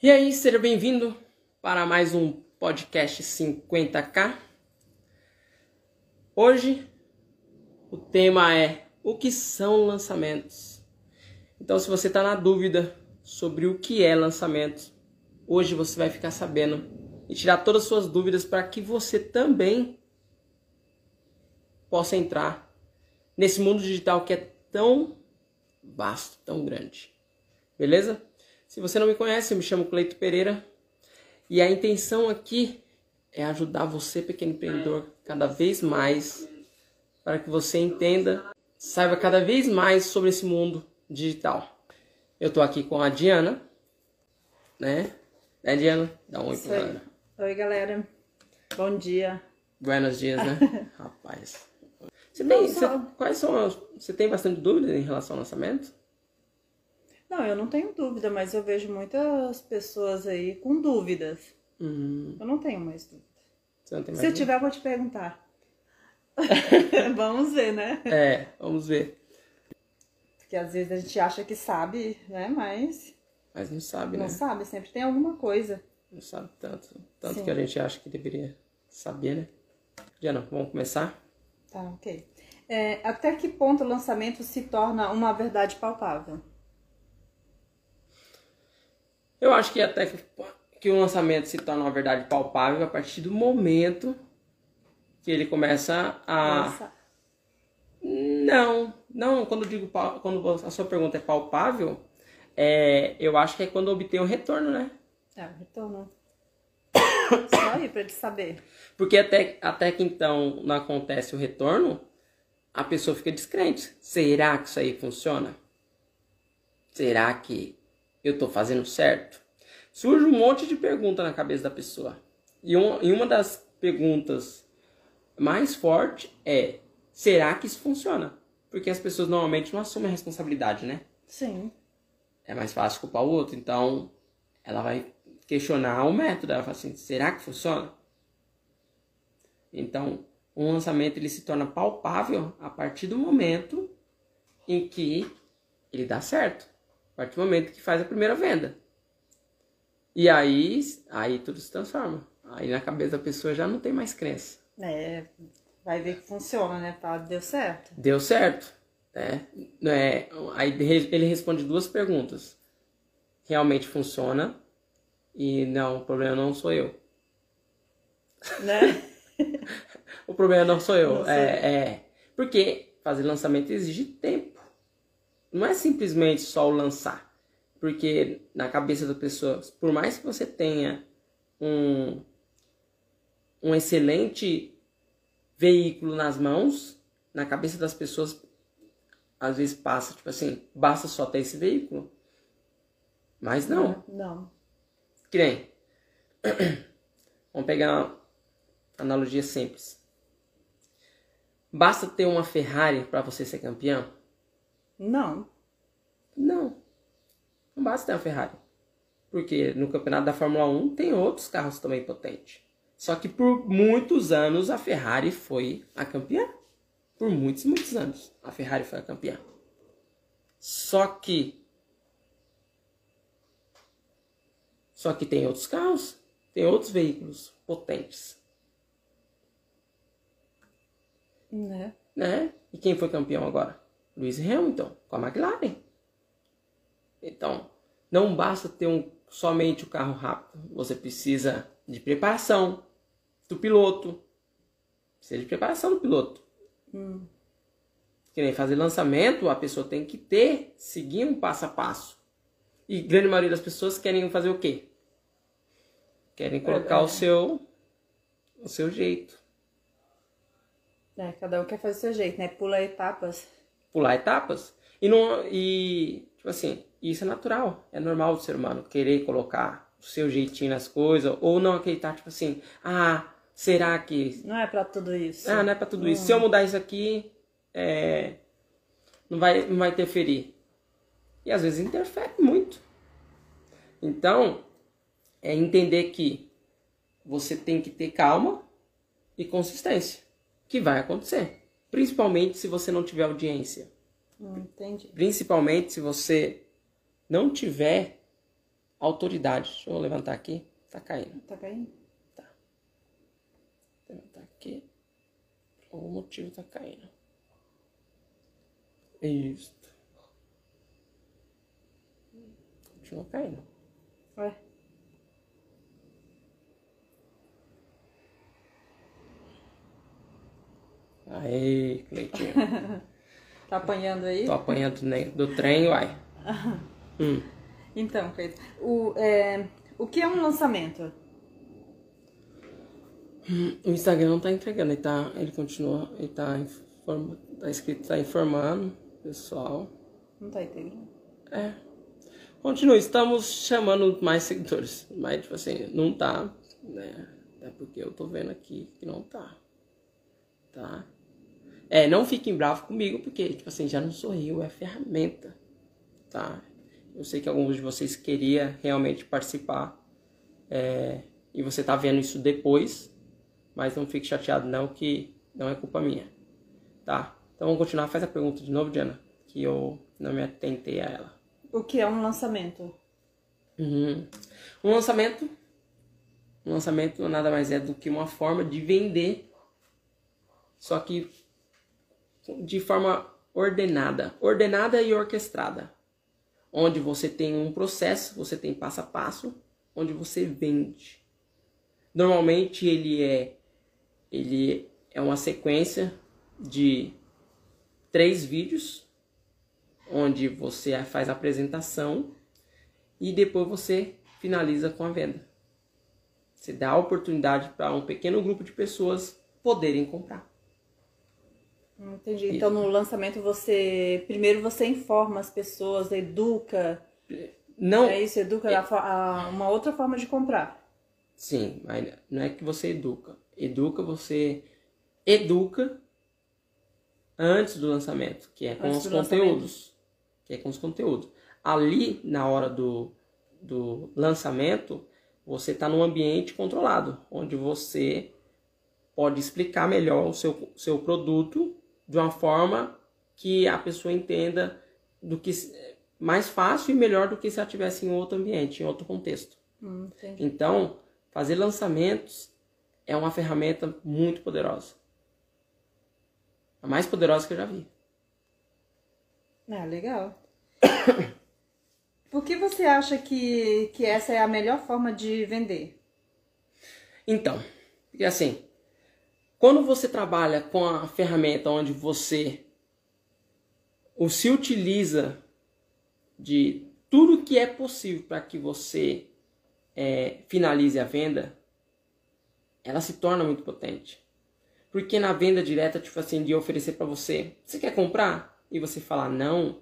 E aí, seja bem-vindo para mais um podcast 50k. Hoje o tema é o que são lançamentos. Então, se você está na dúvida sobre o que é lançamento, hoje você vai ficar sabendo e tirar todas as suas dúvidas para que você também possa entrar nesse mundo digital que é tão vasto, tão grande. Beleza? Se você não me conhece, eu me chamo Cleito Pereira e a intenção aqui é ajudar você, pequeno empreendedor, cada vez mais para que você entenda, saiba cada vez mais sobre esse mundo digital. Eu tô aqui com a Diana, né? Né, Diana? Dá um oi pra galera. Oi, galera. Bom dia. Buenos dias, né? Rapaz. Você tem, você, quais são as, você tem bastante dúvidas em relação ao lançamento? Não, eu não tenho dúvida, mas eu vejo muitas pessoas aí com dúvidas. Hum, Eu não tenho mais dúvida. não mais Se eu tiver, eu vou te perguntar. Vamos ver, né? É, vamos ver. Porque às vezes a gente acha que sabe, né? Mas Mas não sabe, né? não sabe, sempre tem alguma coisa. Não sabe tanto. Tanto Sim. que a gente acha que deveria saber, né? Diana, vamos começar? Tá, ok. É, até que ponto o lançamento se torna uma verdade palpável? Eu acho que até que, que o lançamento se torna uma verdade palpável a partir do momento que ele começa a. Lança- Não, não, quando eu digo quando a sua pergunta é palpável, é, eu acho que é quando obtém o retorno, né? É, o retorno. Só aí pra ele saber. Porque até, até que então não acontece o retorno, a pessoa fica descrente. Será que isso aí funciona? Será que eu tô fazendo certo? Surge um monte de pergunta na cabeça da pessoa. E, um, e uma das perguntas mais fortes é: será que isso funciona? Porque as pessoas normalmente não assumem a responsabilidade, né? Sim. é mais fácil culpar o outro. Então, ela vai questionar o método. Ela fala assim: será que funciona? Então, um lançamento ele se torna palpável a partir do momento em que ele dá certo. A partir do momento que faz a primeira venda. E aí, aí tudo se transforma. Aí na cabeça da pessoa já não tem mais crença. É, vai ver que funciona, né? Deu certo. Deu certo. Né? É, aí ele responde duas perguntas. Realmente funciona? E não, o problema não sou eu. Né? O problema não sou eu. Não é, é. Porque fazer lançamento exige tempo. Não é simplesmente só o lançar. Porque na cabeça da pessoa, por mais que você tenha um, um excelente veículo nas mãos, na cabeça das pessoas, às vezes passa, tipo assim, basta só ter esse veículo. Mas não. Não. Que nem. Vamos pegar uma analogia simples. Basta ter uma Ferrari para você ser campeão? Não. Não. Não basta ter uma Ferrari. Porque no campeonato da Fórmula 1 tem outros carros também potentes. Só que por muitos anos a Ferrari foi a campeã. Por muitos, muitos anos a Ferrari foi a campeã. Só que. Só que tem outros carros, tem outros veículos potentes. Né? né? E quem foi campeão agora? Lewis Hamilton, com a McLaren. Então, não basta ter um, somente o carro rápido. Você precisa de preparação do piloto. Precisa de preparação do piloto. Hum. Que nem fazer lançamento, a pessoa tem que ter, seguir um passo a passo. E grande maioria das pessoas querem fazer o quê? Querem colocar o Verdade. seu o seu jeito. É, cada um quer fazer o seu jeito, né? Pula etapas. Pular etapas. E não e tipo assim, isso é natural, é normal do ser humano querer colocar o seu jeitinho nas coisas ou não acreditar tipo assim, ah, será que Não é pra tudo isso. ah, não é pra tudo isso. Se eu mudar isso aqui, é, não vai não vai interferir. E às vezes interfere muito. Então, é entender que você tem que ter calma e consistência, que vai acontecer, principalmente se você não tiver audiência. Hum, entendi. Principalmente se você não tiver autoridade. Deixa eu levantar aqui. Tá caindo. Tá caindo? Vou levantar aqui. Por algum motivo tá caindo. Isso. Continua caindo. Ué. Aê, Cleitinho. Tá apanhando aí? Tô apanhando do trem, uai. Hum. Então, Cleiton, o, é, o que é um lançamento? O Instagram não tá entregando, ele tá. Ele continua. Ele tá, informa, tá escrito, tá informando pessoal. Não tá entendendo? É. Continua, estamos chamando mais seguidores. Mas, tipo assim, não tá, né? É porque eu tô vendo aqui que não tá. Tá? É, não fiquem bravos comigo, porque, tipo assim, já não sou eu, é a ferramenta. Tá? Eu sei que alguns de vocês queriam realmente participar. É, e você tá vendo isso depois. Mas não fique chateado não, que não é culpa minha. Tá? Então vamos continuar. Faz a pergunta de novo, Diana. Que eu não me atentei a ela. O que é um lançamento? Uhum. Um lançamento. Um lançamento nada mais é do que uma forma de vender. Só que de forma ordenada. Ordenada e orquestrada. Onde você tem um processo, você tem passo a passo, onde você vende. Normalmente ele é ele é uma sequência de três vídeos onde você faz a apresentação e depois você finaliza com a venda. Você dá a oportunidade para um pequeno grupo de pessoas poderem comprar. Entendi. Então no lançamento você primeiro você informa as pessoas, educa. Não. É isso, educa a, a, uma outra forma de comprar. Sim, mas não é que você educa. Educa, você educa antes do lançamento, que é com Antes os do conteúdos. Que é com os conteúdos. Ali, na hora do, do lançamento, você está num ambiente controlado, onde você pode explicar melhor o seu, seu produto de uma forma que a pessoa entenda do que mais fácil e melhor do que se ela estivesse em outro ambiente, em outro contexto. Hum. Então, fazer lançamentos é uma ferramenta muito poderosa. A mais poderosa que eu já vi. Ah, legal. Por que você acha que, que essa é a melhor forma de vender? Então, porque assim, quando você trabalha com a ferramenta onde você ou se utiliza de tudo que é possível para que você é, finalize a venda, ela se torna muito potente. Porque na venda direta, tipo assim, de oferecer para você, você quer comprar? E você falar não,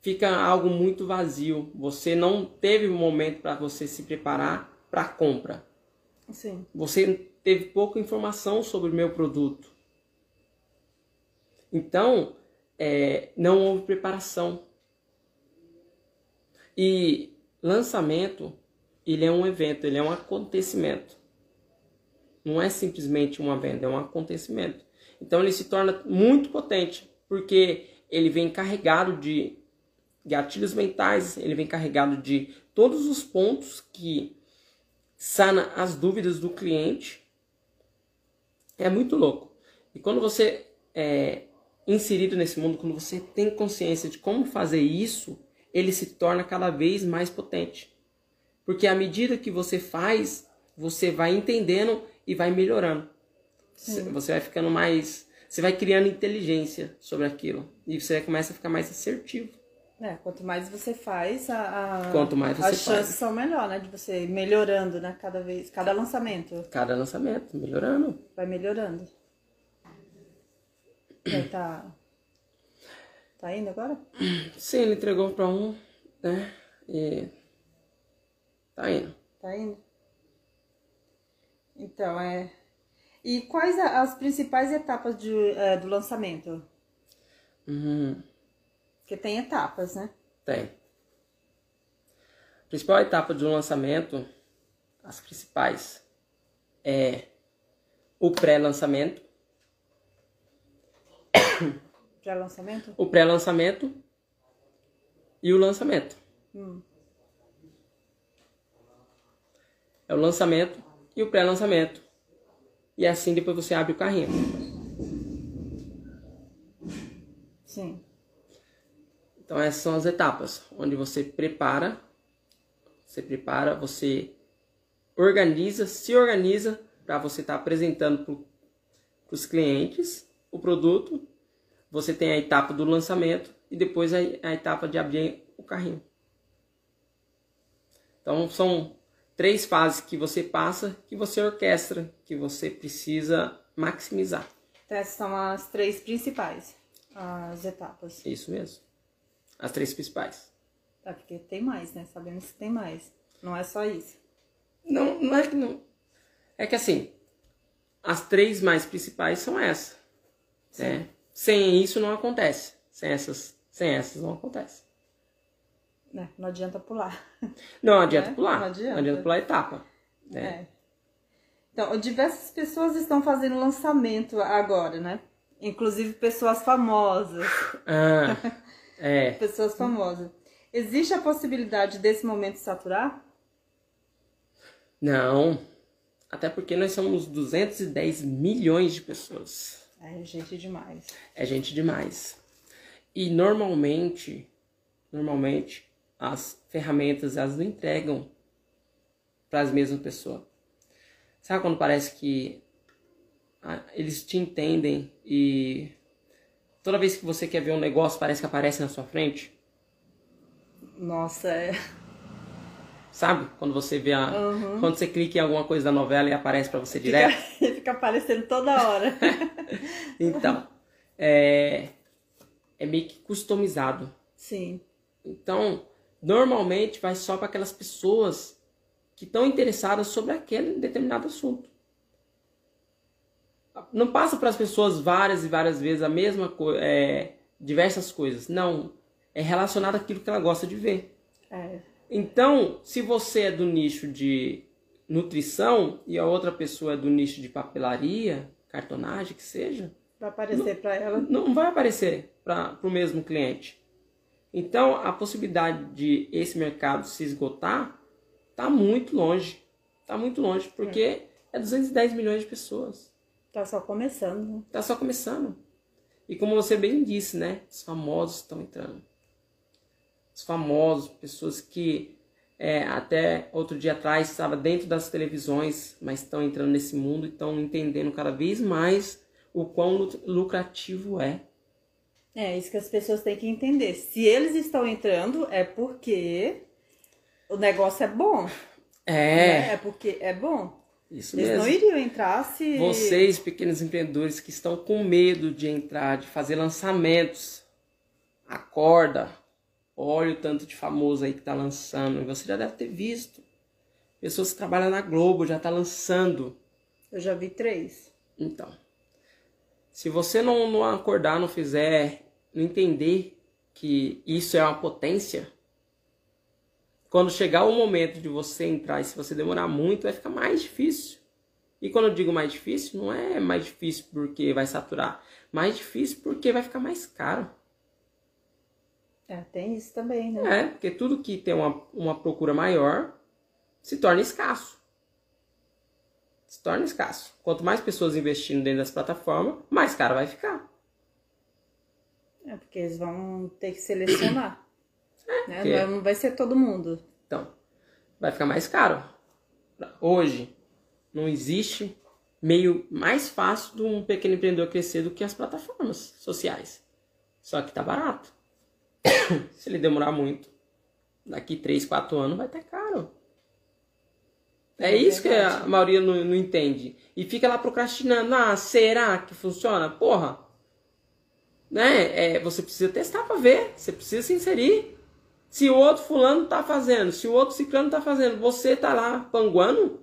fica algo muito vazio. Você não teve um momento para você se preparar para a compra. Sim. Você teve pouca informação sobre o meu produto. Então, é, não houve preparação. E lançamento, ele é um evento, ele é um acontecimento. Não é simplesmente uma venda, é um acontecimento. Então ele se torna muito potente, porque ele vem carregado de gatilhos mentais, ele vem carregado de todos os pontos que sana as dúvidas do cliente. É muito louco. E quando você é inserido nesse mundo, quando você tem consciência de como fazer isso, ele se torna cada vez mais potente. Porque à medida que você faz, você vai entendendo e vai melhorando. Sim. Você vai ficando mais. Você vai criando inteligência sobre aquilo. E você começa a ficar mais assertivo. É, quanto mais você faz, a, a- Quanto mais você as chances faz. são melhor, né? De você melhorando, né? Cada vez, cada lançamento Cada lançamento, melhorando. vai melhorando. Aí tá. Tá indo agora? Sim, ele entregou para um, né? E. Tá indo. Tá indo? Então, é. E quais as principais etapas de, é, do lançamento? Uhum. Porque tem etapas, né? Tem. A principal etapa do lançamento, as principais, é o pré-lançamento, Já lançamento? o pré-lançamento e o lançamento. Hum. É o lançamento e o pré-lançamento. E assim depois você abre o carrinho. Sim. Então essas são as etapas, onde você prepara, você prepara, você organiza, se organiza para você estar tá apresentando para os clientes o produto. Você tem a etapa do lançamento e depois a, a etapa de abrir o carrinho. Então são três fases que você passa, que você orquestra, que você precisa maximizar. Então essas são as três principais, as etapas. Isso mesmo. As três principais. Tá, porque tem mais, né? Sabemos que tem mais. Não é só isso. Não, não é que não. É que assim, as três mais principais são essas. Né? Sem isso não acontece. Sem essas, sem essas não acontece. Não, né? não adianta pular. Não adianta é? pular. Não adianta. não adianta pular etapa. Né? É. Então, diversas pessoas estão fazendo lançamento agora, né? Inclusive pessoas famosas. Ah, é. pessoas famosas. Existe a possibilidade desse momento saturar? Não. Até porque nós somos 210 milhões de pessoas. É gente demais. É gente demais. E normalmente, normalmente, as ferramentas elas não entregam para as mesmas pessoas. Sabe quando parece que ah, eles te entendem e toda vez que você quer ver um negócio parece que aparece na sua frente? Nossa, é. Sabe? Quando você vê a. Uhum. Quando você clica em alguma coisa da novela e aparece para você direto. Fica, fica aparecendo toda hora. então, é, é meio que customizado. Sim. Então, normalmente vai só para aquelas pessoas que estão interessadas sobre aquele determinado assunto. Não passa para as pessoas várias e várias vezes a mesma coisa, é, diversas coisas. Não, é relacionado àquilo que ela gosta de ver. É. Então, se você é do nicho de nutrição e a outra pessoa é do nicho de papelaria, cartonagem, que seja, vai aparecer para ela. Não vai aparecer para o mesmo cliente. Então, a possibilidade de esse mercado se esgotar está muito longe. Está muito longe, porque é. é 210 milhões de pessoas. Está só começando. Está só começando. E como você bem disse, né? Os famosos estão entrando. Os famosos, pessoas que é, até outro dia atrás estava dentro das televisões, mas estão entrando nesse mundo e estão entendendo cada vez mais o quão lucrativo é é, isso que as pessoas têm que entender. Se eles estão entrando, é porque o negócio é bom. É. Né? É porque é bom. Isso eles mesmo. não iriam entrar se. Vocês, pequenos empreendedores que estão com medo de entrar, de fazer lançamentos, acorda. Olha o tanto de famoso aí que está lançando. Você já deve ter visto. Pessoas que trabalham na Globo já tá lançando. Eu já vi três. Então. Se você não, não acordar, não fizer, não entender que isso é uma potência, quando chegar o momento de você entrar e se você demorar muito, vai ficar mais difícil. E quando eu digo mais difícil, não é mais difícil porque vai saturar, mais difícil porque vai ficar mais caro. É, tem isso também, né? É, porque tudo que tem uma, uma procura maior se torna escasso se torna escasso. Quanto mais pessoas investindo dentro das plataformas, mais caro vai ficar. É, porque eles vão ter que selecionar. Né? porque... Não vai ser todo mundo. Então, vai ficar mais caro. Hoje, não existe meio mais fácil de um pequeno empreendedor crescer do que as plataformas sociais. Só que tá barato. Se ele demorar muito, daqui 3, 4 anos vai estar caro. É, é isso que a maioria não, não, entende. E fica lá procrastinando. Ah, será que funciona? Porra. Né? É, você precisa testar para ver. Você precisa se inserir. Se o outro fulano tá fazendo, se o outro ciclano tá fazendo, você tá lá panguando,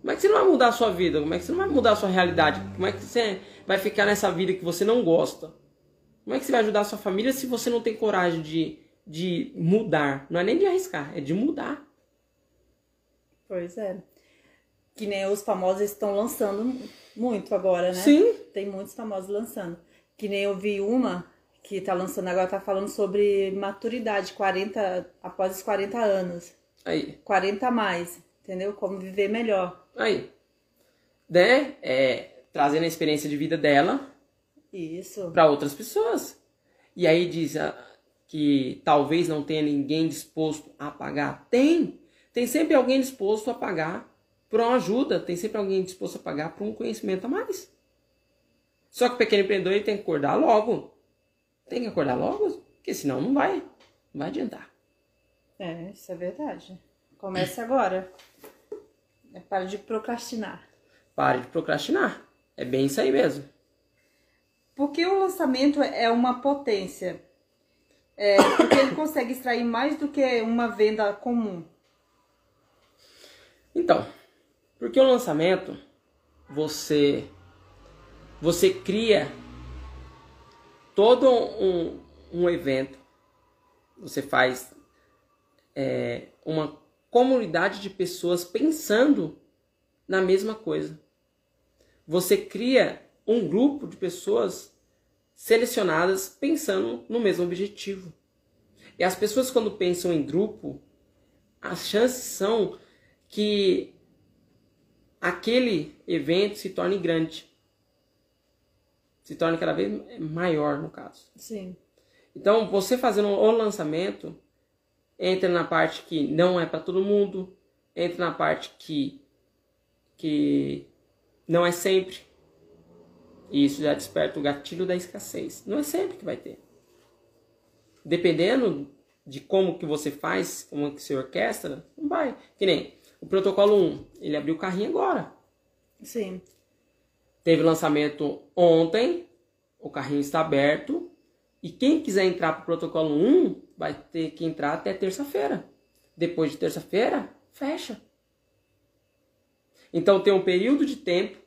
como é que você não vai mudar a sua vida? Como é que você não vai mudar a sua realidade? Como é que você vai ficar nessa vida que você não gosta? Como é que você vai ajudar a sua família se você não tem coragem de, de mudar? Não é nem de arriscar, é de mudar. Pois é. Que nem os famosos estão lançando muito agora, né? Sim. Tem muitos famosos lançando. Que nem eu vi uma que tá lançando agora, tá falando sobre maturidade, 40, após os 40 anos. Aí. 40 a mais. Entendeu? Como viver melhor. Aí. Né? É, trazendo a experiência de vida dela Isso. para outras pessoas. E aí diz ah, que talvez não tenha ninguém disposto a pagar. Tem. Tem sempre alguém disposto a pagar por uma ajuda. Tem sempre alguém disposto a pagar por um conhecimento a mais. Só que o pequeno empreendedor ele tem que acordar logo. Tem que acordar logo, porque senão não vai. Não vai adiantar. É, isso é verdade. Comece agora. É para de procrastinar. Pare de procrastinar. É bem isso aí mesmo. Porque o lançamento é uma potência. É, porque ele consegue extrair mais do que uma venda comum. Então, porque o lançamento você você cria todo um, um evento, você faz é, uma comunidade de pessoas pensando na mesma coisa. Você cria um grupo de pessoas selecionadas pensando no mesmo objetivo. E as pessoas, quando pensam em grupo, as chances são que aquele evento se torne grande. Se torne cada vez maior, no caso. Sim. Então, você fazendo o lançamento, entra na parte que não é para todo mundo, entra na parte que, que não é sempre. E isso já desperta o gatilho da escassez. Não é sempre que vai ter. Dependendo de como que você faz, como que você orquestra, não vai. Que nem o protocolo 1, ele abriu o carrinho agora. Sim. Teve lançamento ontem, o carrinho está aberto. E quem quiser entrar para o protocolo 1 vai ter que entrar até terça-feira. Depois de terça-feira, fecha. Então tem um período de tempo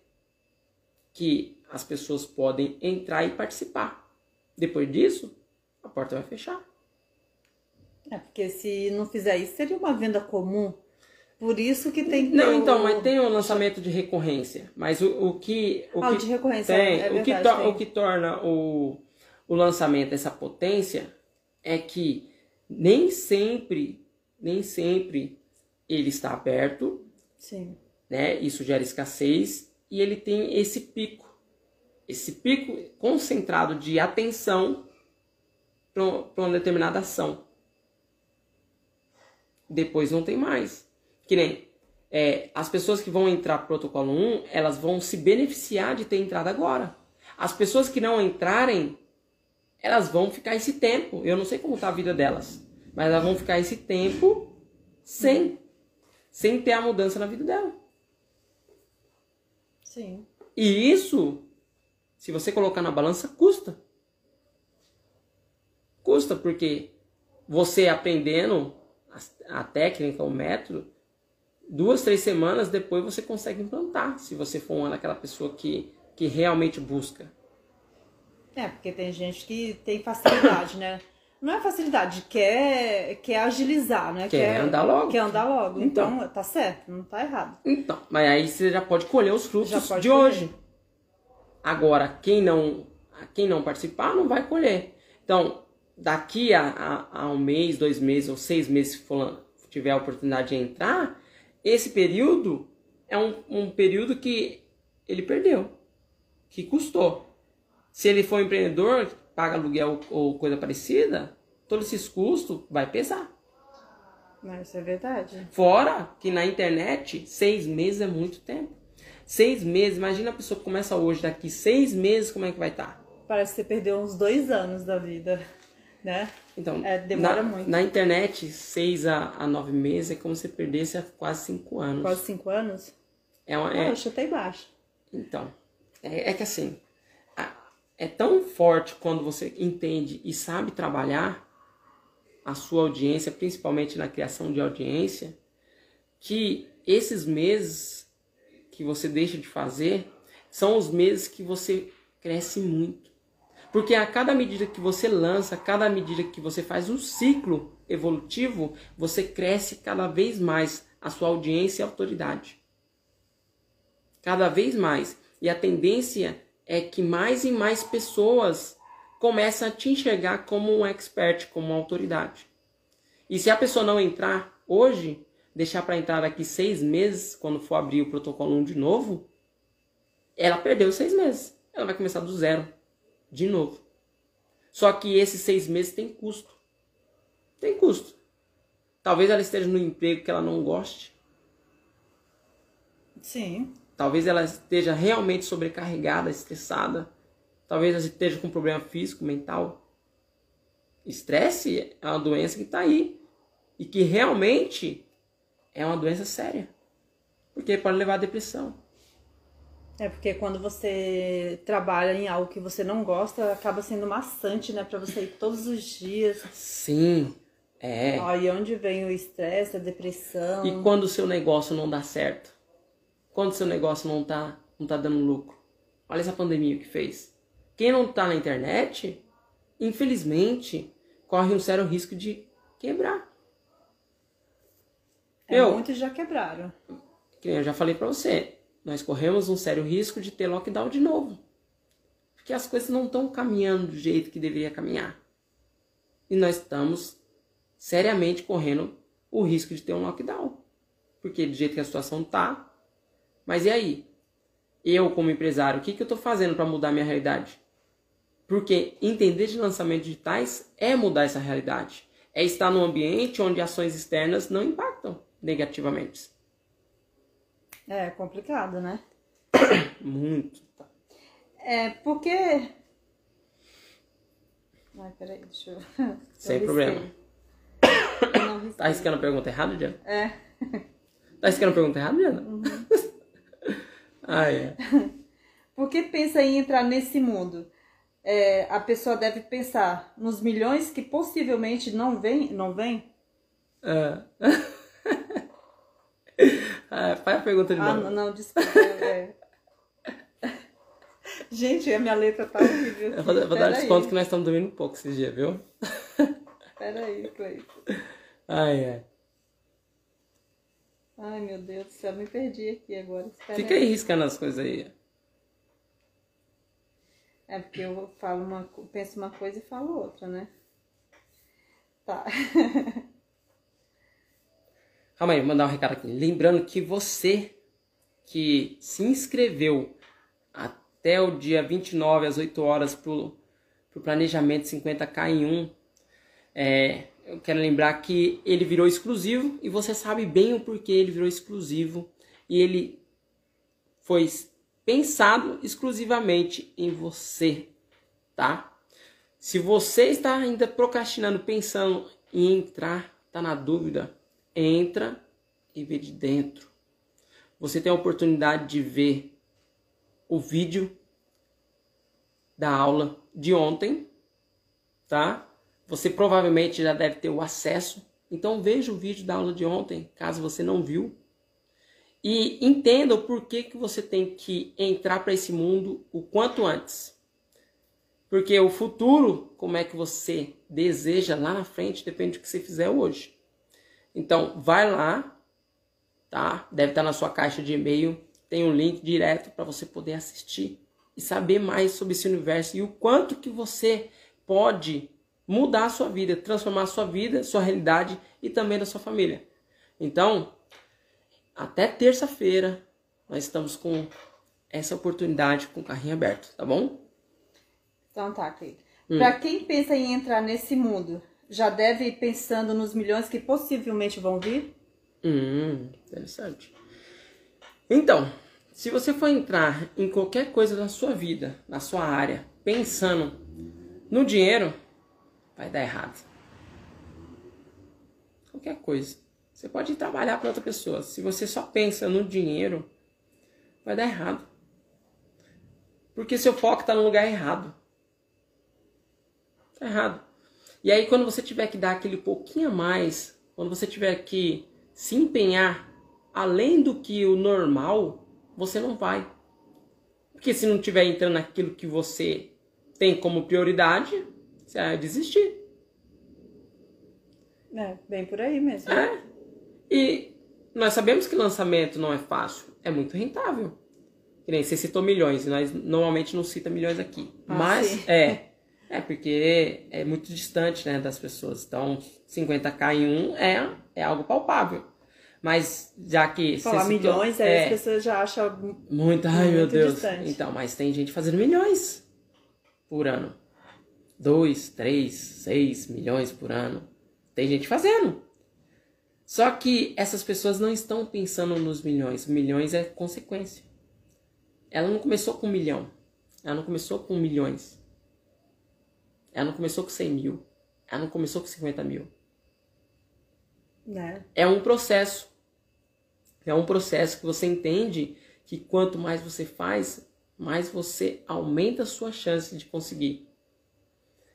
que as pessoas podem entrar e participar. Depois disso, a porta vai fechar. É, porque se não fizer isso, seria uma venda comum. Por isso que tem que Não, ter então, o- mas tem um lançamento de recorrência. Mas o, o que. O Ah, que de recorrência, tem, é o, que verdade, to- tem. o que torna o, o lançamento essa potência é que nem sempre, nem sempre ele está aberto, Sim. né? Isso gera escassez e ele tem esse pico, esse pico concentrado de atenção para uma determinada ação. Depois não tem mais. Que nem é, as pessoas que vão entrar pro protocolo 1, elas vão se beneficiar de ter entrado agora. As pessoas que não entrarem, elas vão ficar esse tempo. Eu não sei como tá a vida delas, mas elas vão ficar esse tempo sem sem ter a mudança na vida dela. Sim. E isso, se você colocar na balança, custa. Custa porque você aprendendo a, a técnica, o método, duas, três semanas depois você consegue implantar, se você for uma daquela pessoa que, que realmente busca. É, porque tem gente que tem facilidade, né? Não é facilidade, quer, quer agilizar, né? Quer andar logo. Quer andar logo. Então, Então. tá certo, não tá errado. Então, mas aí você já pode colher os frutos de colher. hoje. Agora, quem não, quem não participar não vai colher. Então, daqui a, a, a um mês, dois meses ou seis meses, se for, tiver a oportunidade de entrar, esse período é um, um período que ele perdeu, que custou. Se ele for um empreendedor, paga aluguel ou coisa parecida, todos esses custos vai pesar. Mas isso é verdade. Fora que na internet, seis meses é muito tempo. Seis meses, imagina a pessoa que começa hoje, daqui seis meses, como é que vai estar? Parece que você perdeu uns dois anos da vida, né? Então, É, demora na, muito. Na internet, seis a, a nove meses é como se perdesse há quase cinco anos. Quase cinco anos? É uma, é, eu chutei baixo. então, é, é que assim, a- é tão forte quando você entende e sabe trabalhar a sua audiência, principalmente na criação de audiência, que esses meses que você deixa de fazer são os meses que você cresce muito. Porque a cada medida que você lança, a cada medida que você faz um ciclo evolutivo, você cresce cada vez mais a sua audiência e autoridade cada vez mais. E a tendência é que mais e mais pessoas começam a te enxergar como um expert, como uma autoridade. E se a pessoa não entrar hoje, deixar para entrar daqui seis meses, quando for abrir o protocolo 1 de novo, ela perdeu seis meses. Ela vai começar do zero, de novo. Só que esses seis meses tem custo. Tem custo. Talvez ela esteja no emprego que ela não goste. Sim. Talvez ela esteja realmente sobrecarregada, estressada. Talvez ela esteja com problema físico, mental. Estresse é uma doença que está aí. E que realmente é uma doença séria. Porque pode levar à depressão. É porque quando você trabalha em algo que você não gosta, acaba sendo maçante, né? Pra você ir todos os dias. Sim, é. Aí onde vem o estresse, a depressão. E quando o seu negócio não dá certo? Quando o seu negócio não tá, não tá dando lucro? Olha essa pandemia que fez. Quem não tá na internet, infelizmente, corre um sério risco de quebrar. É, eu, muitos já quebraram. Que eu já falei para você nós corremos um sério risco de ter lockdown de novo. Porque as coisas não estão caminhando do jeito que deveria caminhar. E nós estamos seriamente correndo o risco de ter um lockdown. Porque do jeito que a situação tá. Mas e aí? Eu, como empresário, o que, que eu estou fazendo para mudar minha realidade? Porque entender de lançamentos digitais é mudar essa realidade. É estar num ambiente onde ações externas não impactam negativamente. É complicado, né? Muito. É porque. Ai, peraí, deixa eu. Sem problema. tá arriscando a pergunta errada, Diana? É. Tá arriscando a pergunta errada, Diana? Uhum. ah, é. Porque pensa em entrar nesse mundo? É, a pessoa deve pensar nos milhões que possivelmente não vem, não vem? É. Ah, faz a pergunta de ah, novo. Ah, não, não desculpa. É. Gente, a minha letra tá horrível. Eu vou, vou dar desconto aí. que nós estamos dormindo um pouco esses dias, viu? Pera aí, Cleiton. Ai, ai. Ai, meu Deus do céu, me perdi aqui agora. Espera Fica aí riscando as coisas aí. É porque eu falo uma, penso uma coisa e falo outra, né? Tá. Calma aí, vou mandar um recado aqui. Lembrando que você que se inscreveu até o dia 29 às 8 horas pro, pro planejamento 50k em 1, é, eu quero lembrar que ele virou exclusivo e você sabe bem o porquê ele virou exclusivo e ele foi pensado exclusivamente em você, tá? Se você está ainda procrastinando, pensando em entrar, tá na dúvida, entra e vê de dentro. Você tem a oportunidade de ver o vídeo da aula de ontem, tá? Você provavelmente já deve ter o acesso. Então veja o vídeo da aula de ontem, caso você não viu. E entenda o porquê que você tem que entrar para esse mundo o quanto antes. Porque o futuro, como é que você deseja lá na frente, depende do que você fizer hoje. Então, vai lá, tá? Deve estar na sua caixa de e-mail, tem um link direto para você poder assistir e saber mais sobre esse universo e o quanto que você pode mudar a sua vida, transformar a sua vida, sua realidade e também da sua família. Então, até terça-feira nós estamos com essa oportunidade com o carrinho aberto, tá bom? Então tá, Cleide. Hum. Para quem pensa em entrar nesse mundo, já deve ir pensando nos milhões que possivelmente vão vir? Hum, interessante. Então, se você for entrar em qualquer coisa na sua vida, na sua área, pensando no dinheiro, vai dar errado. Qualquer coisa. Você pode trabalhar para outra pessoa. Se você só pensa no dinheiro, vai dar errado. Porque seu foco está no lugar errado. Tá errado. E aí, quando você tiver que dar aquele pouquinho a mais, quando você tiver que se empenhar além do que o normal, você não vai. Porque se não estiver entrando naquilo que você tem como prioridade, você vai desistir. É, bem por aí mesmo. É. E nós sabemos que lançamento não é fácil, é muito rentável. Que nem você citou milhões, e nós normalmente não cita milhões aqui. Ah, Mas, sim. é, É, porque é muito distante né, das pessoas. Então, 50k em um é, é algo palpável. Mas já que. Falar citou- milhões, aí as pessoas já acham. Muito, ai meu Muito Deus. distante. Então, mas tem gente fazendo milhões por ano. Dois, três, seis milhões por ano. Tem gente fazendo. Só que essas pessoas não estão pensando nos milhões. Milhões é consequência. Ela não começou com um milhão. Ela não começou com milhões. Ela não começou com 100 mil. Ela não começou com 50 mil. Né? É um processo. É um processo que você entende que quanto mais você faz, mais você aumenta a sua chance de conseguir.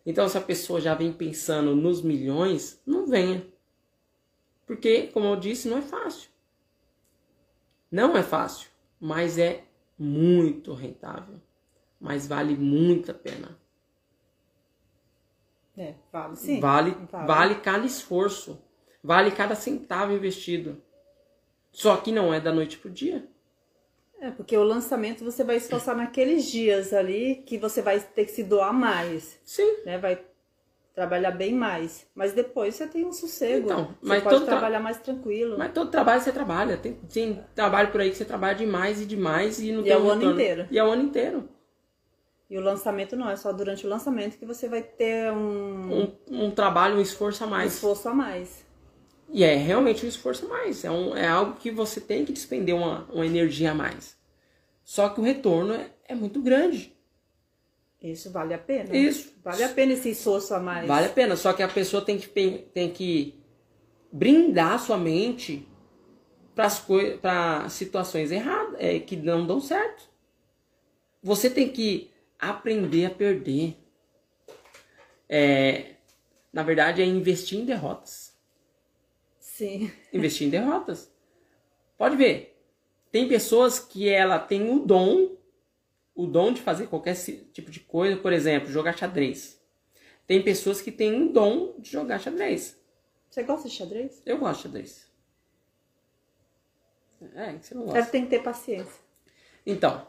Então, se a pessoa já vem pensando nos milhões, não venha. Porque, como eu disse, não é fácil. Não é fácil, mas é muito rentável. Mas vale muito a pena. É, vale sim. Vale, Vale. vale cada esforço. Vale cada centavo investido. Só que não é da noite pro dia. É, porque o lançamento você vai esforçar naqueles dias ali que você vai ter que se doar mais, Sim. né? Vai trabalhar bem mais. Mas depois você tem um sossego. Então, você mas pode trabalhar mais tranquilo. Mas todo trabalho você trabalha. Tem, tem trabalho por aí que você trabalha demais e demais e não E tem é o ano retorno. inteiro. E é o ano inteiro. E o lançamento não é só durante o lançamento que você vai ter um, Um, um trabalho, um esforço a mais. esforço a mais. E é realmente um esforço a mais. É, um, é algo que você tem que despender uma, uma energia a mais. Só que o retorno é, é muito grande. Isso vale a pena. Isso. Vale a pena esse esforço a mais. Vale a pena. Só que a pessoa tem que, tem que brindar sua mente para situações erradas, é, que não dão certo. Você tem que aprender a perder. É, na verdade, é investir em derrotas. Sim. investir em derrotas. Pode ver. Tem pessoas que ela tem o dom, o dom de fazer qualquer tipo de coisa, por exemplo, jogar xadrez. Tem pessoas que têm o dom de jogar xadrez. Você gosta de xadrez? Eu gosto de xadrez. É, você não Deve gosta. ter que ter paciência. Então,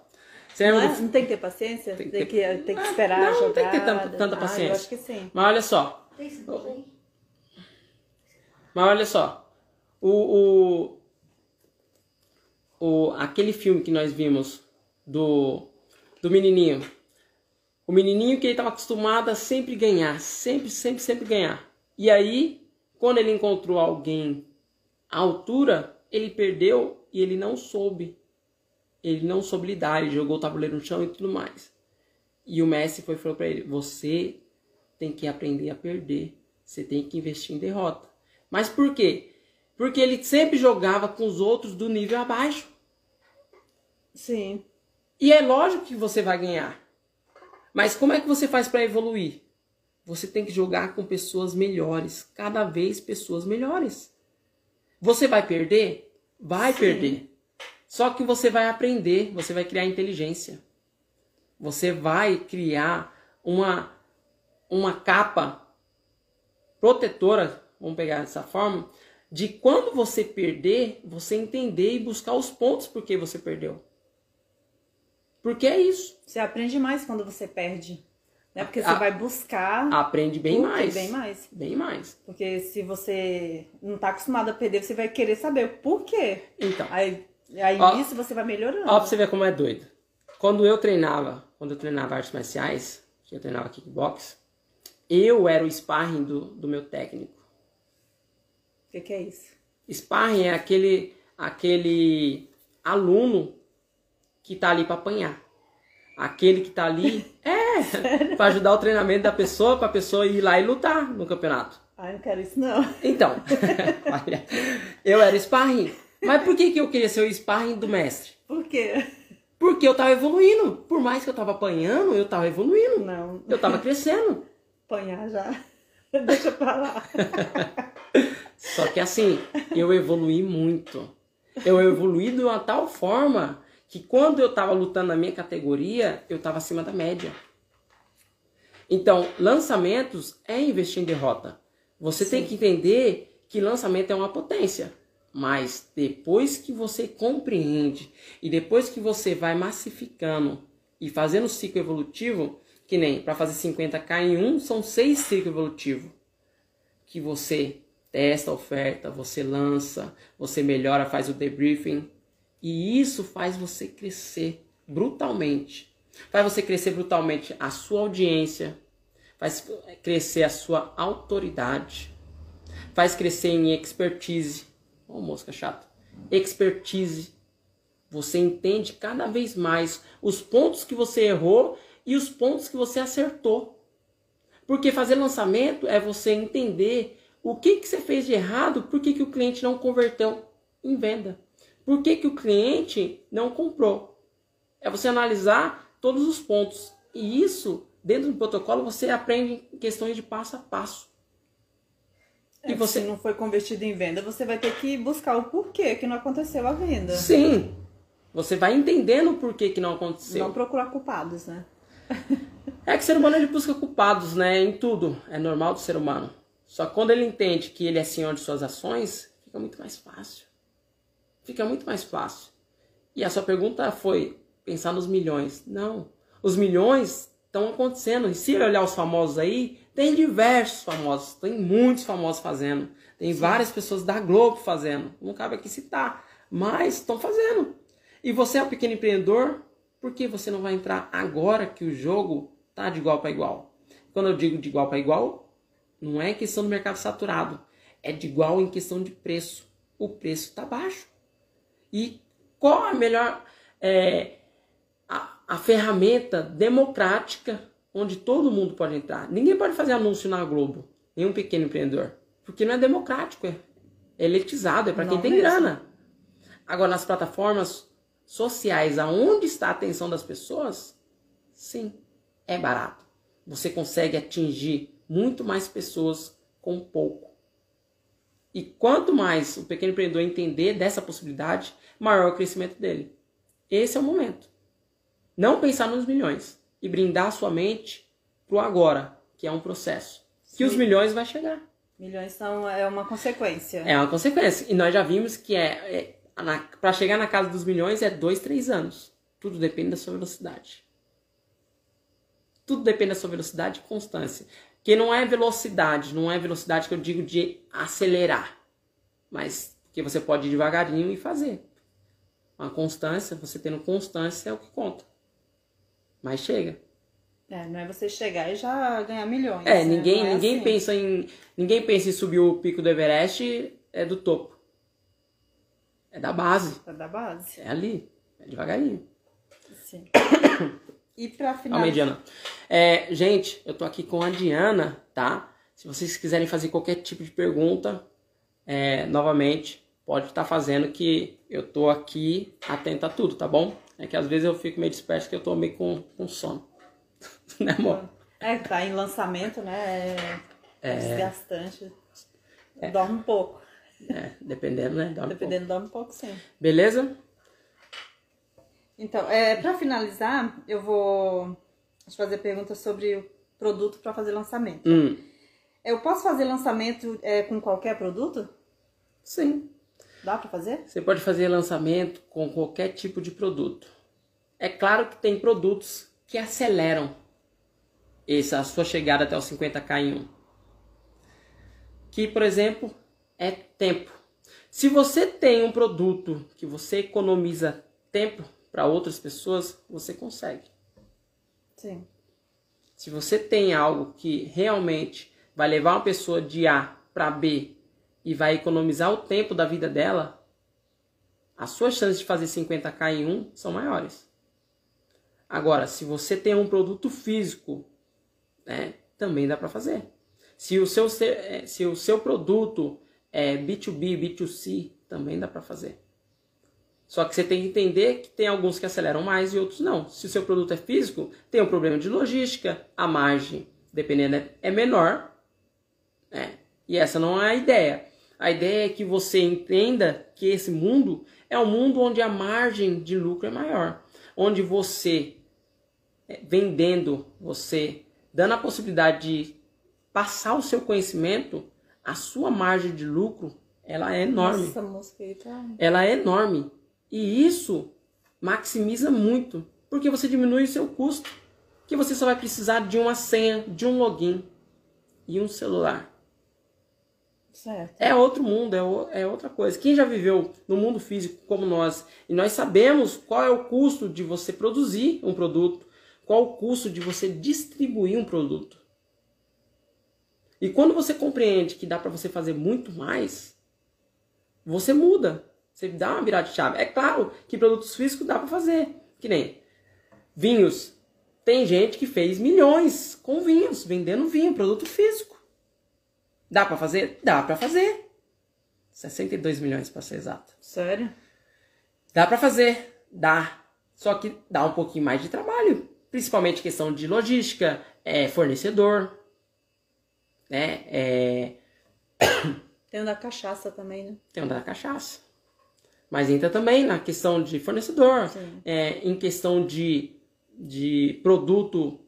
você Não, é? do- não tem que ter paciência? Tem Tem que que, ter- tem que Ah, esperar não, a não tem que ter tanta- tanta Ah, paciência. eu acho que sim. Mas olha só? Mas olha só, o, o, o- aquele filme que nós vimos do, do menininho, o menininho que ele estava acostumado a sempre ganhar, sempre, sempre, sempre ganhar. E aí, quando ele encontrou alguém à altura, ele perdeu e ele não soube. Ele não soube lidar, ele jogou o tabuleiro no chão e tudo mais. E o Messi foi falou para ele: Você tem que aprender a perder. Você tem que investir em derrota. Mas por quê? Porque ele sempre jogava com os outros do nível abaixo. Sim. E é lógico que você vai ganhar. Mas como é que você faz para evoluir? Você tem que jogar com pessoas melhores, cada vez pessoas melhores. Você vai perder? Vai Sim. perder. Só que você vai aprender, você vai criar inteligência. Você vai criar uma uma capa protetora, vamos pegar dessa forma, de quando você perder, você entender e buscar os pontos por que você perdeu. Porque é isso. Você aprende mais quando você perde. Né? Porque você Ah, vai buscar Aprende bem mais. Bem mais. Bem mais. Porque se você não tá acostumado a perder, você vai querer saber o porquê. Então, Aí, aí Ó. nisso você vai melhorando. ó pra você ver como é doido. Quando eu treinava, quando eu treinava artes marciais, eu treinava kickbox, eu era o sparring do, do meu técnico. O que, que é isso? Sparring é aquele, aquele aluno que tá ali para apanhar. Aquele que tá ali é para ajudar o treinamento da pessoa, pra pessoa ir lá e lutar no campeonato. Ai, não quero isso não. Então, olha, eu era sparring. Mas por que, que eu queria ser o sparring do mestre? Por quê? Porque eu tava evoluindo. Por mais que eu tava apanhando, eu tava evoluindo. Não, Eu tava crescendo. apanhar já. Deixa pra lá. Só que assim, eu evoluí muito. Eu evoluí de uma tal forma que quando eu tava lutando na minha categoria, eu tava acima da média. Então, lançamentos é investir em derrota. Você tem que entender que lançamento é uma potência. Mas depois que você compreende e depois que você vai massificando e fazendo ciclo evolutivo, que nem para fazer 50k em um, são seis ciclos evolutivos que você testa a oferta, você lança, você melhora, faz o debriefing. E isso faz você crescer brutalmente. Faz você crescer brutalmente a sua audiência, faz crescer a sua autoridade, faz crescer em expertise. Ô, mosca chata. Expertise. Você entende cada vez mais os pontos que você errou e os pontos que você acertou. Porque fazer lançamento é você entender o que, que você fez de errado, por que, que o cliente não converteu em venda. Por que, que o cliente não comprou? É você analisar todos os pontos. E isso, dentro do protocolo, você aprende questões de passo a passo. É, e você se não foi convertido em venda, você vai ter que buscar o porquê que não aconteceu a venda. Sim. Você vai entendendo o porquê que não aconteceu. Não procurar culpados, né? é que o ser humano ele busca culpados, né? Em tudo. É normal do ser humano. Só que quando ele entende que ele é senhor de suas ações, fica muito mais fácil. Fica muito mais fácil. E a sua pergunta foi pensar nos milhões. Não. Os milhões estão acontecendo. E se olhar os famosos aí, tem diversos famosos. Tem muitos famosos fazendo. Tem várias pessoas da Globo fazendo. Não cabe aqui citar. Mas estão fazendo. E você é um pequeno empreendedor, por que você não vai entrar agora que o jogo tá de igual para igual? Quando eu digo de igual para igual, não é questão do mercado saturado, é de igual em questão de preço. O preço está baixo. E qual a melhor é, a, a ferramenta democrática onde todo mundo pode entrar? Ninguém pode fazer anúncio na Globo, nenhum pequeno empreendedor, porque não é democrático, é elitizado, é para quem tem mesmo. grana. Agora nas plataformas sociais, aonde está a atenção das pessoas, sim, é barato. Você consegue atingir muito mais pessoas com pouco. E quanto mais o pequeno empreendedor entender dessa possibilidade, maior o crescimento dele. Esse é o momento. Não pensar nos milhões e brindar sua mente pro agora, que é um processo. Sim. Que os milhões vai chegar. Milhões são é uma consequência. É uma consequência. E nós já vimos que é, é para chegar na casa dos milhões é dois, três anos. Tudo depende da sua velocidade. Tudo depende da sua velocidade e constância. Que não é velocidade, não é velocidade que eu digo de acelerar. Mas que você pode ir devagarinho e fazer. Uma constância, você tendo constância é o que conta. Mas chega. É, não é você chegar e já ganhar milhões. É, né? ninguém, é ninguém assim. pensa em. Ninguém pensa em subir o pico do Everest é do topo. É da base. É da base. É ali. É devagarinho. Sim. e pra finalizar. Calma aí, Diana. É, gente, eu tô aqui com a Diana, tá? Se vocês quiserem fazer qualquer tipo de pergunta, é, novamente, pode estar tá fazendo que eu tô aqui atento a tudo, tá bom? É que às vezes eu fico meio disperso que eu tô meio com, com sono. né, amor? É, tá em lançamento, né? É, é... desgastante. É. Dorme um pouco. É, dependendo, né? Um dependendo, pouco. dá um pouco sim. Beleza? Então, é, para finalizar, eu vou fazer perguntas sobre o produto para fazer lançamento. Hum. Eu posso fazer lançamento é, com qualquer produto? Sim. Dá para fazer? Você pode fazer lançamento com qualquer tipo de produto. É claro que tem produtos que aceleram essa a sua chegada até os 50k em um. Que, por exemplo, é tempo. Se você tem um produto que você economiza tempo para outras pessoas, você consegue. Sim. Se você tem algo que realmente vai levar uma pessoa de A para B e vai economizar o tempo da vida dela, as suas chances de fazer 50k em um são maiores. Agora, se você tem um produto físico, né, também dá para fazer. Se o seu, eh, se o seu produto é, B2B, B2C, também dá para fazer. Só que você tem que entender que tem alguns que aceleram mais e outros não. Se o seu produto é físico, tem um problema de logística, a margem, dependendo, é menor. Né? E essa não é a ideia. A ideia é que você entenda que esse mundo é um mundo onde a margem de lucro é maior. Onde você, é, vendendo, você dando a possibilidade de passar o seu conhecimento a sua margem de lucro ela é enorme. Nossa, mosquito. Ela é enorme. E isso maximiza muito, porque você diminui o seu custo, que você só vai precisar de uma senha, de um login e um celular. Certo. É outro mundo, é, o- é outra coisa. Quem já viveu no mundo físico como nós, e nós sabemos qual é o custo de você produzir um produto, qual o custo de você distribuir um produto. E quando você compreende que dá para você fazer muito mais, você muda. Você dá uma virada de chave. É claro que produtos físicos dá para fazer. Que nem vinhos. Tem gente que fez milhões com vinhos, vendendo vinho, produto físico. Dá para fazer? Dá para fazer. 62 milhões para ser exato. Sério? Dá para fazer, dá. Só que dá um pouquinho mais de trabalho, principalmente questão de logística, é, fornecedor, né? É, Tem o da cachaça também, né? tem o da cachaça. Mas entra também na questão de fornecedor, é, em questão de, de produto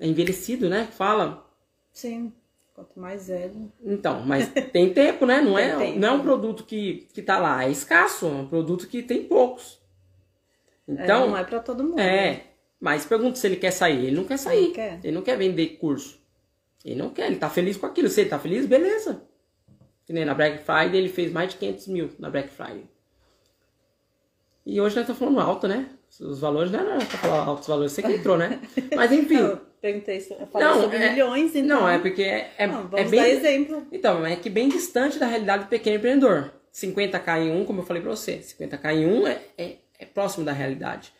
envelhecido, né? que Fala. Sim. Quanto mais velho. Então, mas tem tempo, né? Não é, Tem tempo. não é um produto que, que tá lá, é escasso, é um produto que tem poucos. Então, É, não é pra todo mundo. É, mas pergunta se ele quer sair. Ele não quer sair. Não quer. Ele não quer vender curso. Ele não quer, ele tá feliz com aquilo. Se ele tá feliz, beleza. Que nem na Black Friday, ele fez mais de 500 mil na Black Friday. E hoje nós estamos falando alto, né? Os valores não era pra falar altos valores, você que entrou, né? Mas enfim. Perguntei, eu falei Não, sobre é- milhões, então. Não, é porque é, é, Não, é vamos bem. dar exemplo. Então, é que bem distante da realidade do pequeno empreendedor. 50k em um, como eu falei pra você, 50k em um é, é, é próximo da realidade.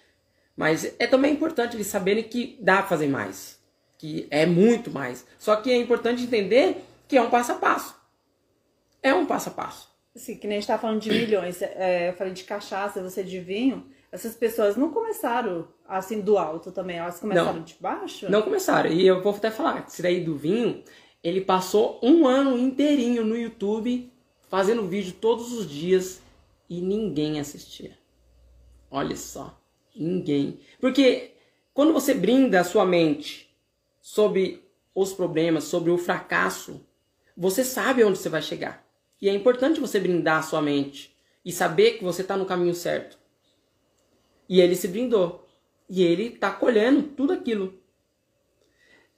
Mas é também importante eles saberem que dá pra fazer mais. Que é muito mais. Só que é importante entender que é um passo a passo. É um passo a passo. Assim, que nem a gente tá falando de milhões. é, eu falei de cachaça, você de vinho. Essas pessoas não começaram assim do alto também, elas começaram Não. de baixo? Não começaram. E eu vou até falar, esse daí do vinho, ele passou um ano inteirinho no YouTube, fazendo vídeo todos os dias e ninguém assistia. Olha só, ninguém. Porque quando você brinda a sua mente sobre os problemas, sobre o fracasso, você sabe onde você vai chegar. E é importante você brindar a sua mente e saber que você está no caminho certo. E ele se brindou. E ele tá colhendo tudo aquilo.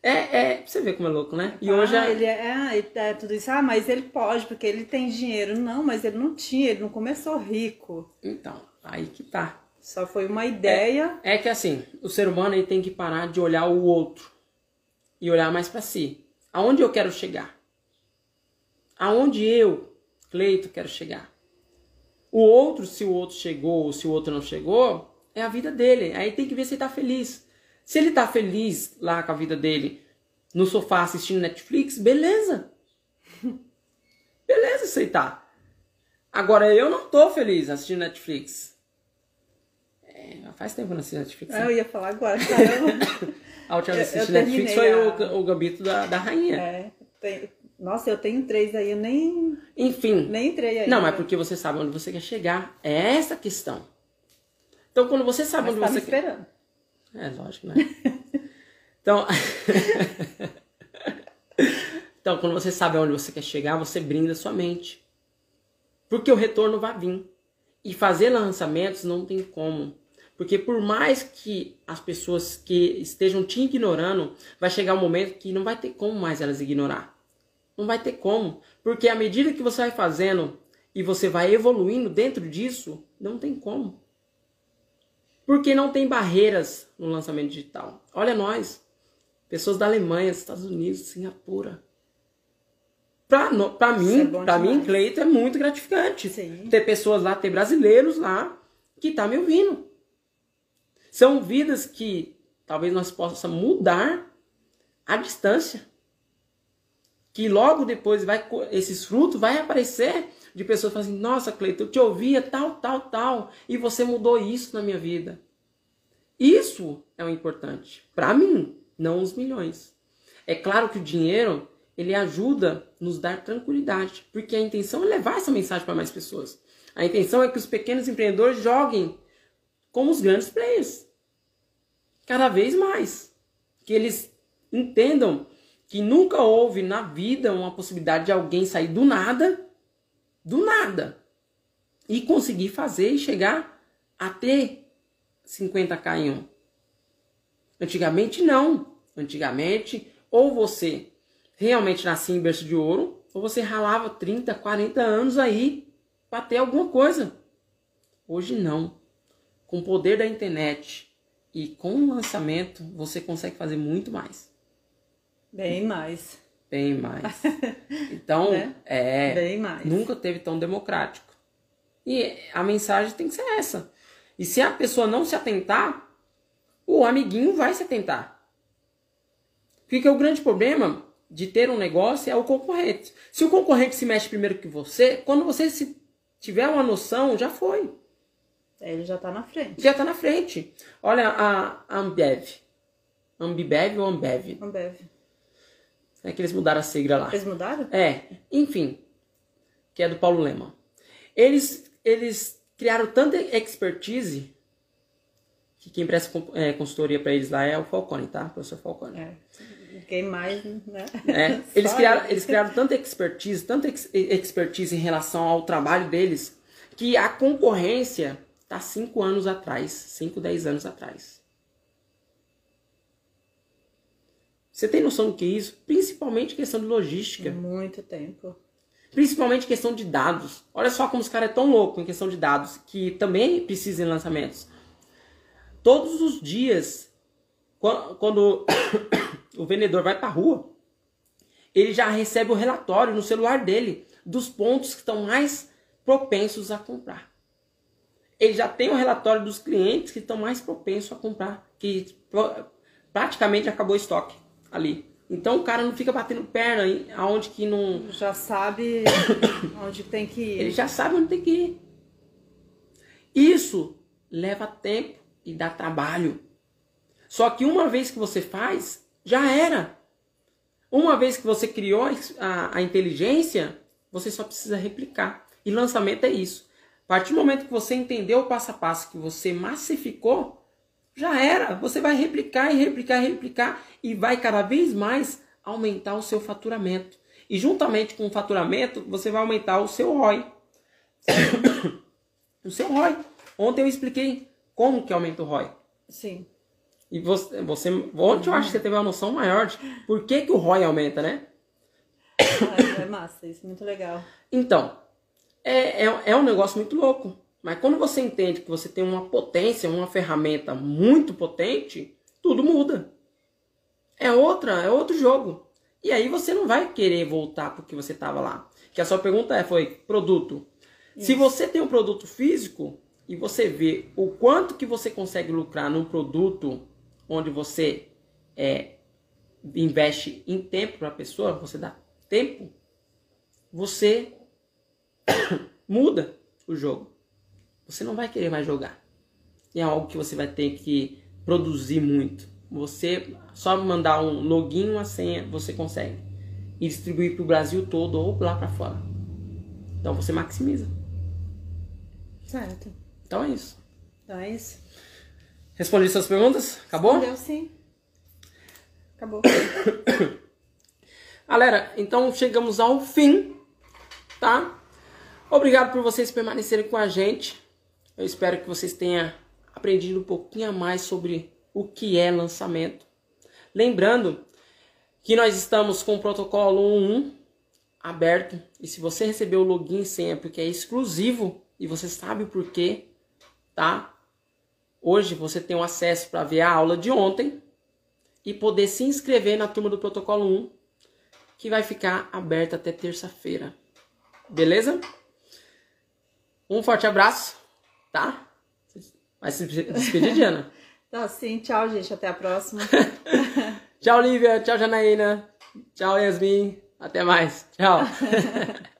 É, é, você vê como é louco, né? E ah, hoje a- ele é, ele é tudo isso. Ah, mas ele pode, porque ele tem dinheiro. Não, mas ele não tinha, ele não começou rico. Então, aí que tá. Só foi uma ideia. É que assim, o ser humano ele tem que parar de olhar o outro e olhar mais pra si. Aonde eu quero chegar? Aonde eu, Cleito, quero chegar? O outro, se o outro chegou ou se o outro não chegou, é a vida dele. Aí tem que ver se ele tá feliz. Se ele tá feliz lá com a vida dele, no sofá assistindo Netflix, beleza. Beleza, você tá. Agora eu não tô feliz assistindo Netflix. É, faz tempo que eu não assisto Netflix. né? Ah, eu ia falar agora, caramba. A última vez que assisti Netflix foi a- o, o Gambito da, da Rainha. é, tem- Nossa, eu tenho três aí, eu nem, Enfim. nem entrei aí. Não, mas porque você sabe onde você quer chegar. É essa a questão. Então, quando você sabe Mas onde tá você quer. esperando. É, lógico, né? Então. então, quando você sabe onde você quer chegar, você brinda sua mente. Porque o retorno vai vir. E fazer lançamentos não tem como. Porque por mais que as pessoas que estejam te ignorando, vai chegar um momento que não vai ter como mais elas ignorar. Não vai ter como. Porque à medida que você vai fazendo e você vai evoluindo dentro disso, não tem como. Porque não tem barreiras no lançamento digital. Olha nós, pessoas da Alemanha, Estados Unidos, Singapura. Pra, no, pra Isso mim, é bom pra mim. Cleito, é muito gratificante. Sim. Ter pessoas lá, ter brasileiros lá que tá me ouvindo. São vidas que talvez nós possamos mudar à distância. Que logo depois vai esses frutos vai aparecer de pessoas falando assim: "Nossa, Cleiton, eu te ouvia tal, tal, tal, e você mudou isso na minha vida". Isso é o importante para mim, não os milhões. É claro que o dinheiro ele ajuda nos dar tranquilidade, porque a intenção é levar essa mensagem para mais pessoas. A intenção é que os pequenos empreendedores joguem como os grandes players. Cada vez mais. Que eles entendam que nunca houve na vida uma possibilidade de alguém sair do nada, do nada, e conseguir fazer e chegar a ter 50k em um. Antigamente não. Antigamente, ou você realmente nascia em berço de ouro, ou você ralava 30, 40 anos aí para ter alguma coisa. Hoje não. Com o poder da internet e com o lançamento, você consegue fazer muito mais. Bem mais. Bem mais. Então, Né? é. Bem mais. Nunca teve tão democrático. E a mensagem tem que ser essa. E se a pessoa não se atentar, o amiguinho vai se atentar. Porque o grande problema de ter um negócio é o concorrente. Se o concorrente se mexe primeiro que você, quando você se tiver uma noção, já foi. Ele já tá na frente. Já tá na frente. Olha a a Ambev. Ambibev ou Ambev? Ambev. É que eles mudaram a sigla lá. Eles mudaram? É, enfim, que é do Paulo Lema. Eles, eles criaram tanta expertise que quem presta é, consultoria para eles lá é o Falcone, tá? O professor Falcone. É. Quem mais, né? É, eles, criaram, ele. eles criaram tanta expertise, tanta ex- expertise em relação ao trabalho deles, que a concorrência tá cinco anos atrás, 5, 10 anos atrás. Você tem noção do que é isso? Principalmente questão de logística. Muito tempo. Principalmente questão de dados. Olha só como os caras é tão louco em questão de dados, que também precisam de lançamentos. Todos os dias, quan- quando o vendedor vai para a rua, ele já recebe o relatório no celular dele dos pontos que estão mais propensos a comprar. Ele já tem o relatório dos clientes que estão mais propensos a comprar, que praticamente acabou o estoque ali. Então o cara não fica batendo perna em- aonde que não Já sabe onde tem que ir. ele já sabe onde tem que ir. Isso leva tempo e dá trabalho. Só que uma vez que você faz, já era. Uma vez que você criou a, a inteligência, você só precisa replicar. E lançamento é isso. A partir do momento que você entendeu o passo a passo, que você massificou, já era. Você vai replicar e replicar e replicar e vai cada vez mais aumentar o seu faturamento. E juntamente com o faturamento, você vai aumentar o seu ROI. o seu ROI. Ontem eu expliquei como que aumenta o ROI. Sim. E você, você ontem eu acho que você teve uma noção maior de por que, que o ROI aumenta, né? É, é massa, isso muito legal. Então, é, é, é um negócio muito louco. Mas quando você entende que você tem uma potência, uma ferramenta muito potente, tudo muda. É outra, é outro jogo. E aí você não vai querer voltar porque você estava lá. Que a sua pergunta é, foi produto. Se você tem um produto físico e você vê o quanto que você consegue lucrar num produto onde você é, investe em tempo para a pessoa, você dá tempo, você muda o jogo. Você não vai querer mais jogar. E é algo que você vai ter que produzir muito. Você só mandar um login, uma senha, você consegue. E distribuir para o Brasil todo ou lá para fora. Então você maximiza. Certo. Então é isso. Então é isso. Respondi suas perguntas? Acabou? Deu sim. Acabou. Galera, então chegamos ao fim, tá? Obrigado por vocês permanecerem com a gente. Eu espero que vocês tenham aprendido um pouquinho a mais sobre o que é lançamento. Lembrando que nós estamos com o protocolo 1.1 aberto e se você recebeu o login e senha porque é exclusivo e você sabe o porquê, tá? Hoje você tem o acesso para ver a aula de ontem e poder se inscrever na turma do protocolo 1 que vai ficar aberta até terça-feira. Beleza? Um forte abraço, tá? Vai se despedir, Diana. Então, sim, tchau, gente. Até a próxima. Tchau, Lívia. Tchau, Janaína. Tchau, Yasmin. Até mais. Tchau.